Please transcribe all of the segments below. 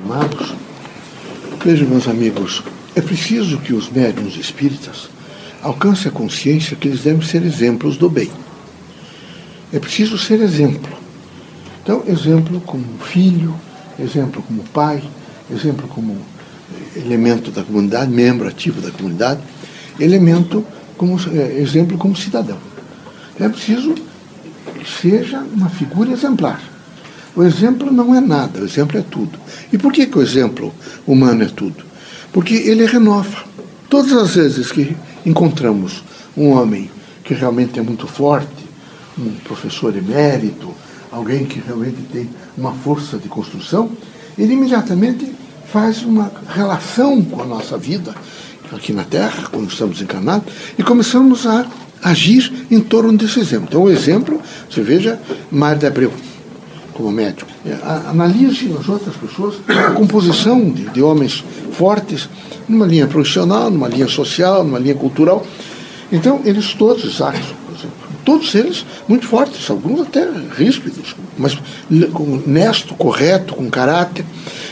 Amados, vejam, meus amigos, é preciso que os médiuns espíritas alcancem a consciência que eles devem ser exemplos do bem. É preciso ser exemplo. Então, exemplo como filho, exemplo como pai, exemplo como elemento da comunidade, membro ativo da comunidade, elemento como é, exemplo como cidadão. É preciso que seja uma figura exemplar. O exemplo não é nada, o exemplo é tudo. E por que, que o exemplo humano é tudo? Porque ele renova. Todas as vezes que encontramos um homem que realmente é muito forte, um professor emérito, alguém que realmente tem uma força de construção, ele imediatamente faz uma relação com a nossa vida aqui na Terra, quando estamos encarnados, e começamos a agir em torno desse exemplo. Então, o exemplo, você veja, Mário de Abreu, como médico. É, analise as outras pessoas, a composição de, de homens fortes, numa linha profissional, numa linha social, numa linha cultural. Então, eles todos, Isaac, por exemplo, todos eles muito fortes, alguns até ríspidos, mas honesto, correto, com caráter.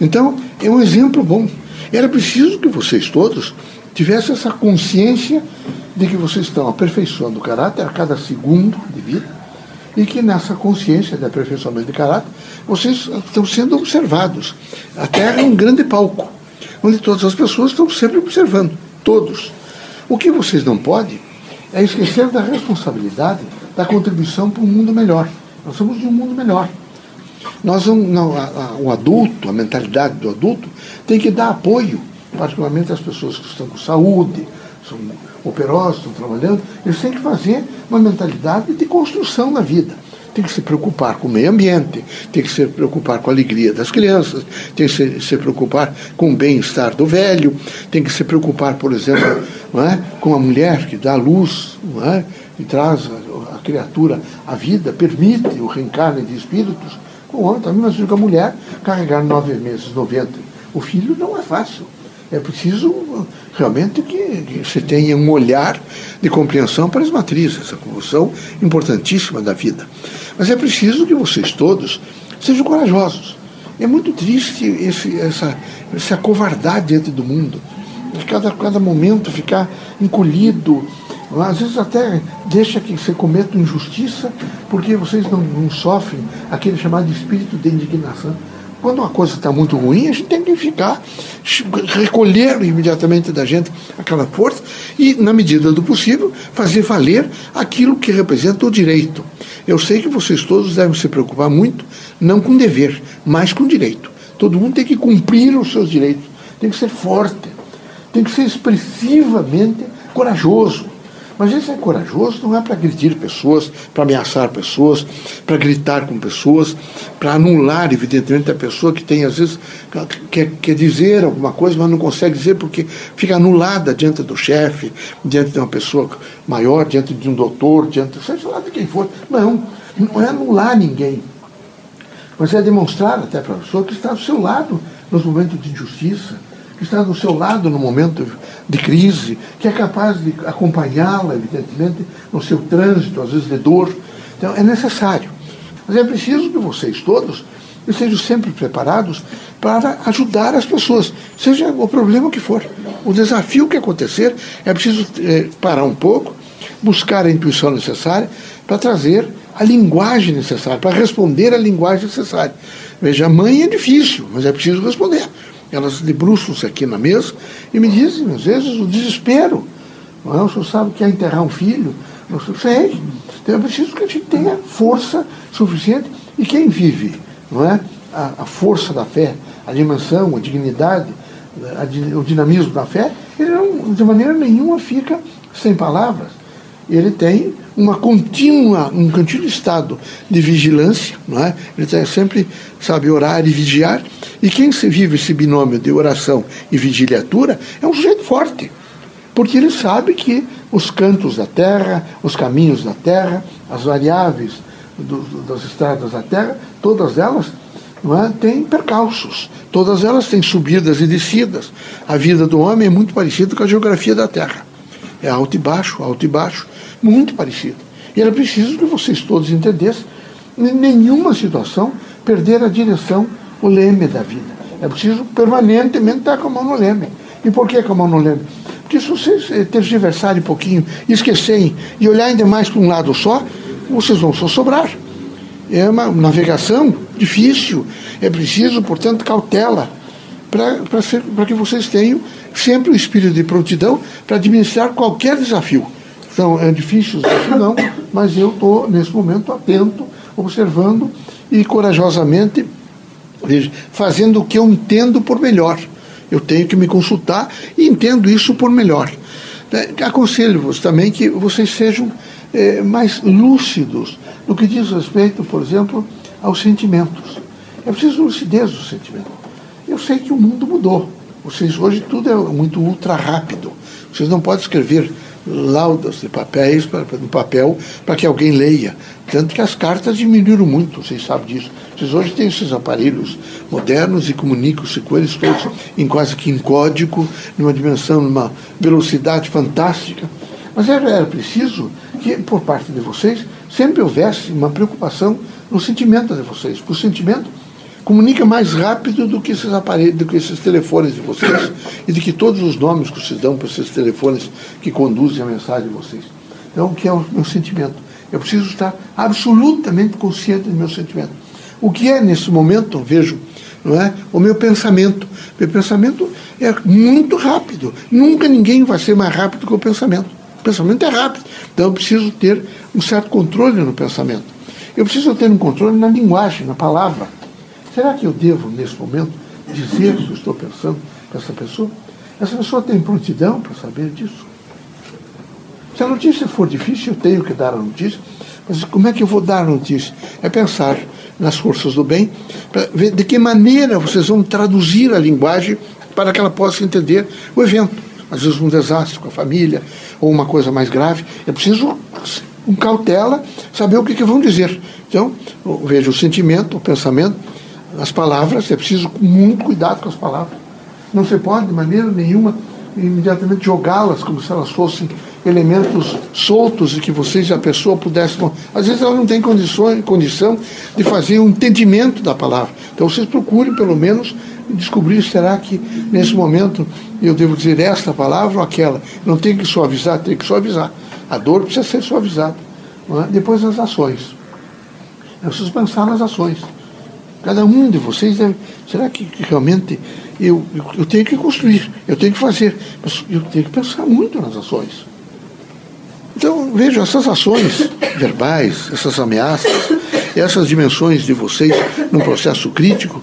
Então, é um exemplo bom. Era preciso que vocês todos tivessem essa consciência de que vocês estão aperfeiçoando o caráter a cada segundo de vida e que nessa consciência de aperfeiçoamento de caráter vocês estão sendo observados. A Terra é um grande palco, onde todas as pessoas estão sempre observando, todos. O que vocês não podem é esquecer da responsabilidade da contribuição para um mundo melhor. Nós somos de um mundo melhor. Nós o adulto, a mentalidade do adulto, tem que dar apoio, particularmente às pessoas que estão com saúde, são operosos, estão trabalhando, eles têm que fazer uma mentalidade de construção na vida. Tem que se preocupar com o meio ambiente, tem que se preocupar com a alegria das crianças, tem que se, se preocupar com o bem-estar do velho, tem que se preocupar, por exemplo, é, com a mulher que dá luz é, e traz a, a criatura à vida, permite o reencarne de espíritos. O homem também, mas com a mulher carregar nove meses, noventa. O filho não é fácil. É preciso realmente que, que tenha um olhar de compreensão para as matrizes, essa convulsão importantíssima da vida. Mas é preciso que vocês todos sejam corajosos. É muito triste esse, essa, essa covardade diante do mundo. Cada, cada momento ficar encolhido, às vezes até deixa que você cometa injustiça, porque vocês não, não sofrem aquele chamado espírito de indignação. Quando uma coisa está muito ruim, a gente tem que ficar, recolher imediatamente da gente aquela força e, na medida do possível, fazer valer aquilo que representa o direito. Eu sei que vocês todos devem se preocupar muito, não com dever, mas com direito. Todo mundo tem que cumprir os seus direitos, tem que ser forte, tem que ser expressivamente corajoso. Mas esse é corajoso não é para agredir pessoas, para ameaçar pessoas, para gritar com pessoas, para anular, evidentemente, a pessoa que tem, às vezes, quer, quer dizer alguma coisa, mas não consegue dizer porque fica anulada diante do chefe, diante de uma pessoa maior, diante de um doutor, diante, seja lá de quem for. Não, não é anular ninguém. Mas é demonstrar até para a pessoa que está do seu lado nos momentos de injustiça, que está do seu lado no momento de crise, que é capaz de acompanhá-la, evidentemente, no seu trânsito, às vezes de dor. Então, é necessário. Mas é preciso que vocês todos estejam sempre preparados para ajudar as pessoas, seja o problema que for. O desafio que acontecer, é preciso é, parar um pouco, buscar a intuição necessária para trazer a linguagem necessária, para responder a linguagem necessária. Veja, a mãe é difícil, mas é preciso responder elas debruçam-se aqui na mesa e me dizem, às vezes, o desespero. Não é? O senhor sabe que é enterrar um filho? Eu sei. Então é preciso que a gente tenha força suficiente. E quem vive não é? a, a força da fé, a dimensão, a dignidade, a, o dinamismo da fé, ele não, de maneira nenhuma fica sem palavras. Ele tem uma contínua, um contínuo estado de vigilância, não é? Ele tem sempre sabe orar e vigiar, e quem se vive esse binômio de oração e vigiliatura é um sujeito forte, porque ele sabe que os cantos da terra, os caminhos da terra, as variáveis do, das estradas da terra, todas elas não é, têm percalços, todas elas têm subidas e descidas. A vida do homem é muito parecida com a geografia da terra. É alto e baixo, alto e baixo muito parecido. E era preciso que vocês todos entendessem, em nenhuma situação, perder a direção, o leme da vida. É preciso permanentemente estar com a mão no leme. E por que com a mão no leme? Porque se vocês eh, tergiversarem um pouquinho, esquecerem e olharem demais para um lado só, vocês vão só sobrar. É uma navegação difícil. É preciso, portanto, cautela para que vocês tenham sempre o espírito de prontidão para administrar qualquer desafio. Então, é difícil não, mas eu estou, nesse momento, atento, observando e corajosamente veja, fazendo o que eu entendo por melhor. Eu tenho que me consultar e entendo isso por melhor. É, aconselho-vos também que vocês sejam é, mais lúcidos no que diz respeito, por exemplo, aos sentimentos. É preciso lucidez do sentimento. Eu sei que o mundo mudou. Vocês hoje tudo é muito ultra rápido. Vocês não podem escrever laudas de papéis para, no papel para que alguém leia. Tanto que as cartas diminuíram muito, vocês sabem disso. Vocês hoje têm esses aparelhos modernos e comunicam-se com eles todos em quase que em código, numa dimensão, numa velocidade fantástica. Mas era, era preciso que, por parte de vocês, sempre houvesse uma preocupação no sentimento de vocês. O sentimento comunica mais rápido do que esses aparelhos, do que esses telefones de vocês e de que todos os nomes que vocês dão para esses telefones que conduzem a mensagem de vocês. Então, o que é o meu sentimento? Eu preciso estar absolutamente consciente do meu sentimento. O que é nesse momento, vejo, não é? O meu pensamento. Meu pensamento é muito rápido. Nunca ninguém vai ser mais rápido que o pensamento. O pensamento é rápido. Então eu preciso ter um certo controle no pensamento. Eu preciso ter um controle na linguagem, na palavra. Será que eu devo, nesse momento, dizer o que estou pensando para essa pessoa? Essa pessoa tem prontidão para saber disso? Se a notícia for difícil, eu tenho que dar a notícia. Mas como é que eu vou dar a notícia? É pensar nas forças do bem, para ver de que maneira vocês vão traduzir a linguagem para que ela possa entender o evento. Às vezes um desastre com a família, ou uma coisa mais grave. É preciso, com cautela, saber o que, que vão dizer. Então, veja o sentimento, o pensamento, as palavras, é preciso muito cuidado com as palavras. Não se pode, de maneira nenhuma, imediatamente jogá-las como se elas fossem elementos soltos e que vocês a pessoa pudessem. Às vezes ela não tem condições, condição de fazer um entendimento da palavra. Então vocês procurem, pelo menos, descobrir será que nesse momento eu devo dizer esta palavra ou aquela. Não tem que suavizar, tem que suavizar. A dor precisa ser suavizada. É? Depois as ações. Eu preciso pensar nas ações. Cada um de vocês deve. Será que, que realmente eu, eu, eu, tenho que construir, eu tenho que fazer, mas eu tenho que pensar muito nas ações. Então, veja, essas ações verbais, essas ameaças, essas dimensões de vocês num processo crítico,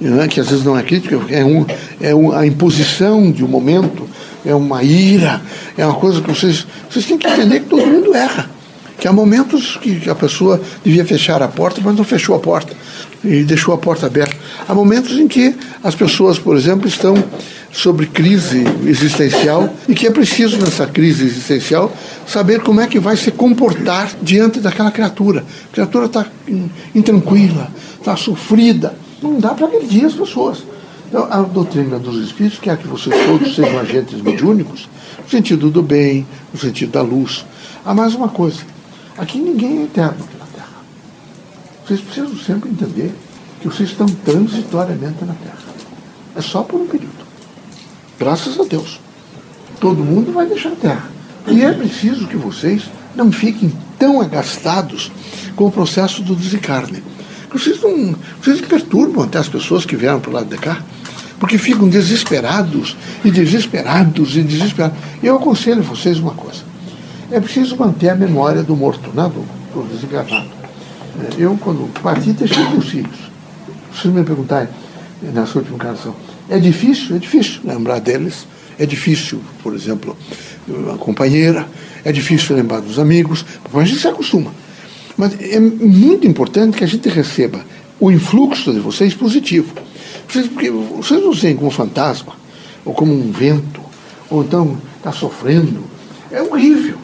né, que às vezes não é crítico, é, um, é um, a imposição de um momento, é uma ira, é uma coisa que vocês, vocês têm que entender que todo mundo erra. Que há momentos que a pessoa devia fechar a porta, mas não fechou a porta e deixou a porta aberta. Há momentos em que as pessoas, por exemplo, estão sobre crise existencial e que é preciso, nessa crise existencial, saber como é que vai se comportar diante daquela criatura. A criatura está intranquila, está sofrida. Não dá para agredir as pessoas. Então, a doutrina dos espíritos quer que vocês todos sejam agentes mediúnicos, no sentido do bem, no sentido da luz. Há mais uma coisa: aqui ninguém é eterno na Terra. Vocês precisam sempre entender que vocês estão transitoriamente na Terra. É só por um período. Graças a Deus. Todo mundo vai deixar a Terra. E é preciso que vocês não fiquem tão agastados com o processo do desencarne. Vocês não vocês perturbam até as pessoas que vieram para o lado de cá, porque ficam desesperados e desesperados e desesperados. Eu aconselho vocês uma coisa: é preciso manter a memória do morto, né, do, do. É, eu, quando parti, deixei meus filhos. Se me perguntarem nessa última encarnação, é difícil? É difícil lembrar deles. É difícil, por exemplo, a companheira, é difícil lembrar dos amigos, mas a gente se acostuma. Mas é muito importante que a gente receba o influxo de vocês positivo. Vocês, porque vocês não seem como um fantasma, ou como um vento, ou então está sofrendo. É horrível.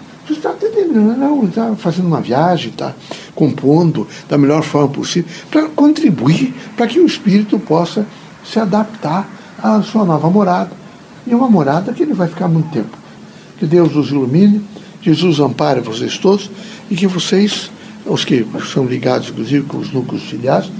Não, está fazendo uma viagem, está compondo da melhor forma possível, para contribuir para que o espírito possa se adaptar à sua nova morada. E uma morada que ele vai ficar muito tempo. Que Deus os ilumine, Jesus ampare vocês todos e que vocês, os que são ligados, inclusive, com os núcleos filiados,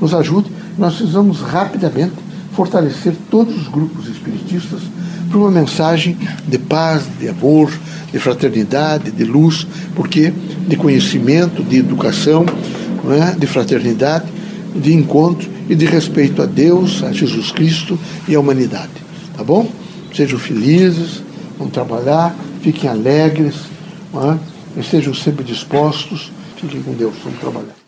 nos ajudem. Nós precisamos rapidamente fortalecer todos os grupos espiritistas para uma mensagem de paz, de amor, de fraternidade, de luz, porque de conhecimento, de educação, é? de fraternidade, de encontro e de respeito a Deus, a Jesus Cristo e à humanidade. Tá bom? Sejam felizes, vão trabalhar, fiquem alegres, é? estejam sempre dispostos, fiquem com Deus, vamos trabalhar.